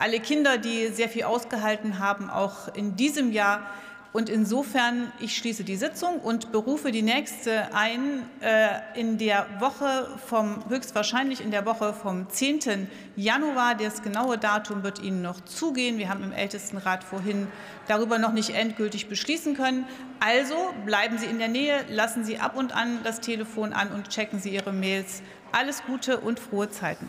alle Kinder, die sehr viel ausgehalten haben, auch in diesem Jahr. Und insofern, ich schließe die Sitzung und berufe die nächste ein äh, in der Woche vom, höchstwahrscheinlich in der Woche vom 10. Januar. Das genaue Datum wird Ihnen noch zugehen. Wir haben im Ältestenrat vorhin darüber noch nicht endgültig beschließen können. Also bleiben Sie in der Nähe, lassen Sie ab und an das Telefon an und checken Sie Ihre Mails. Alles Gute und frohe Zeiten.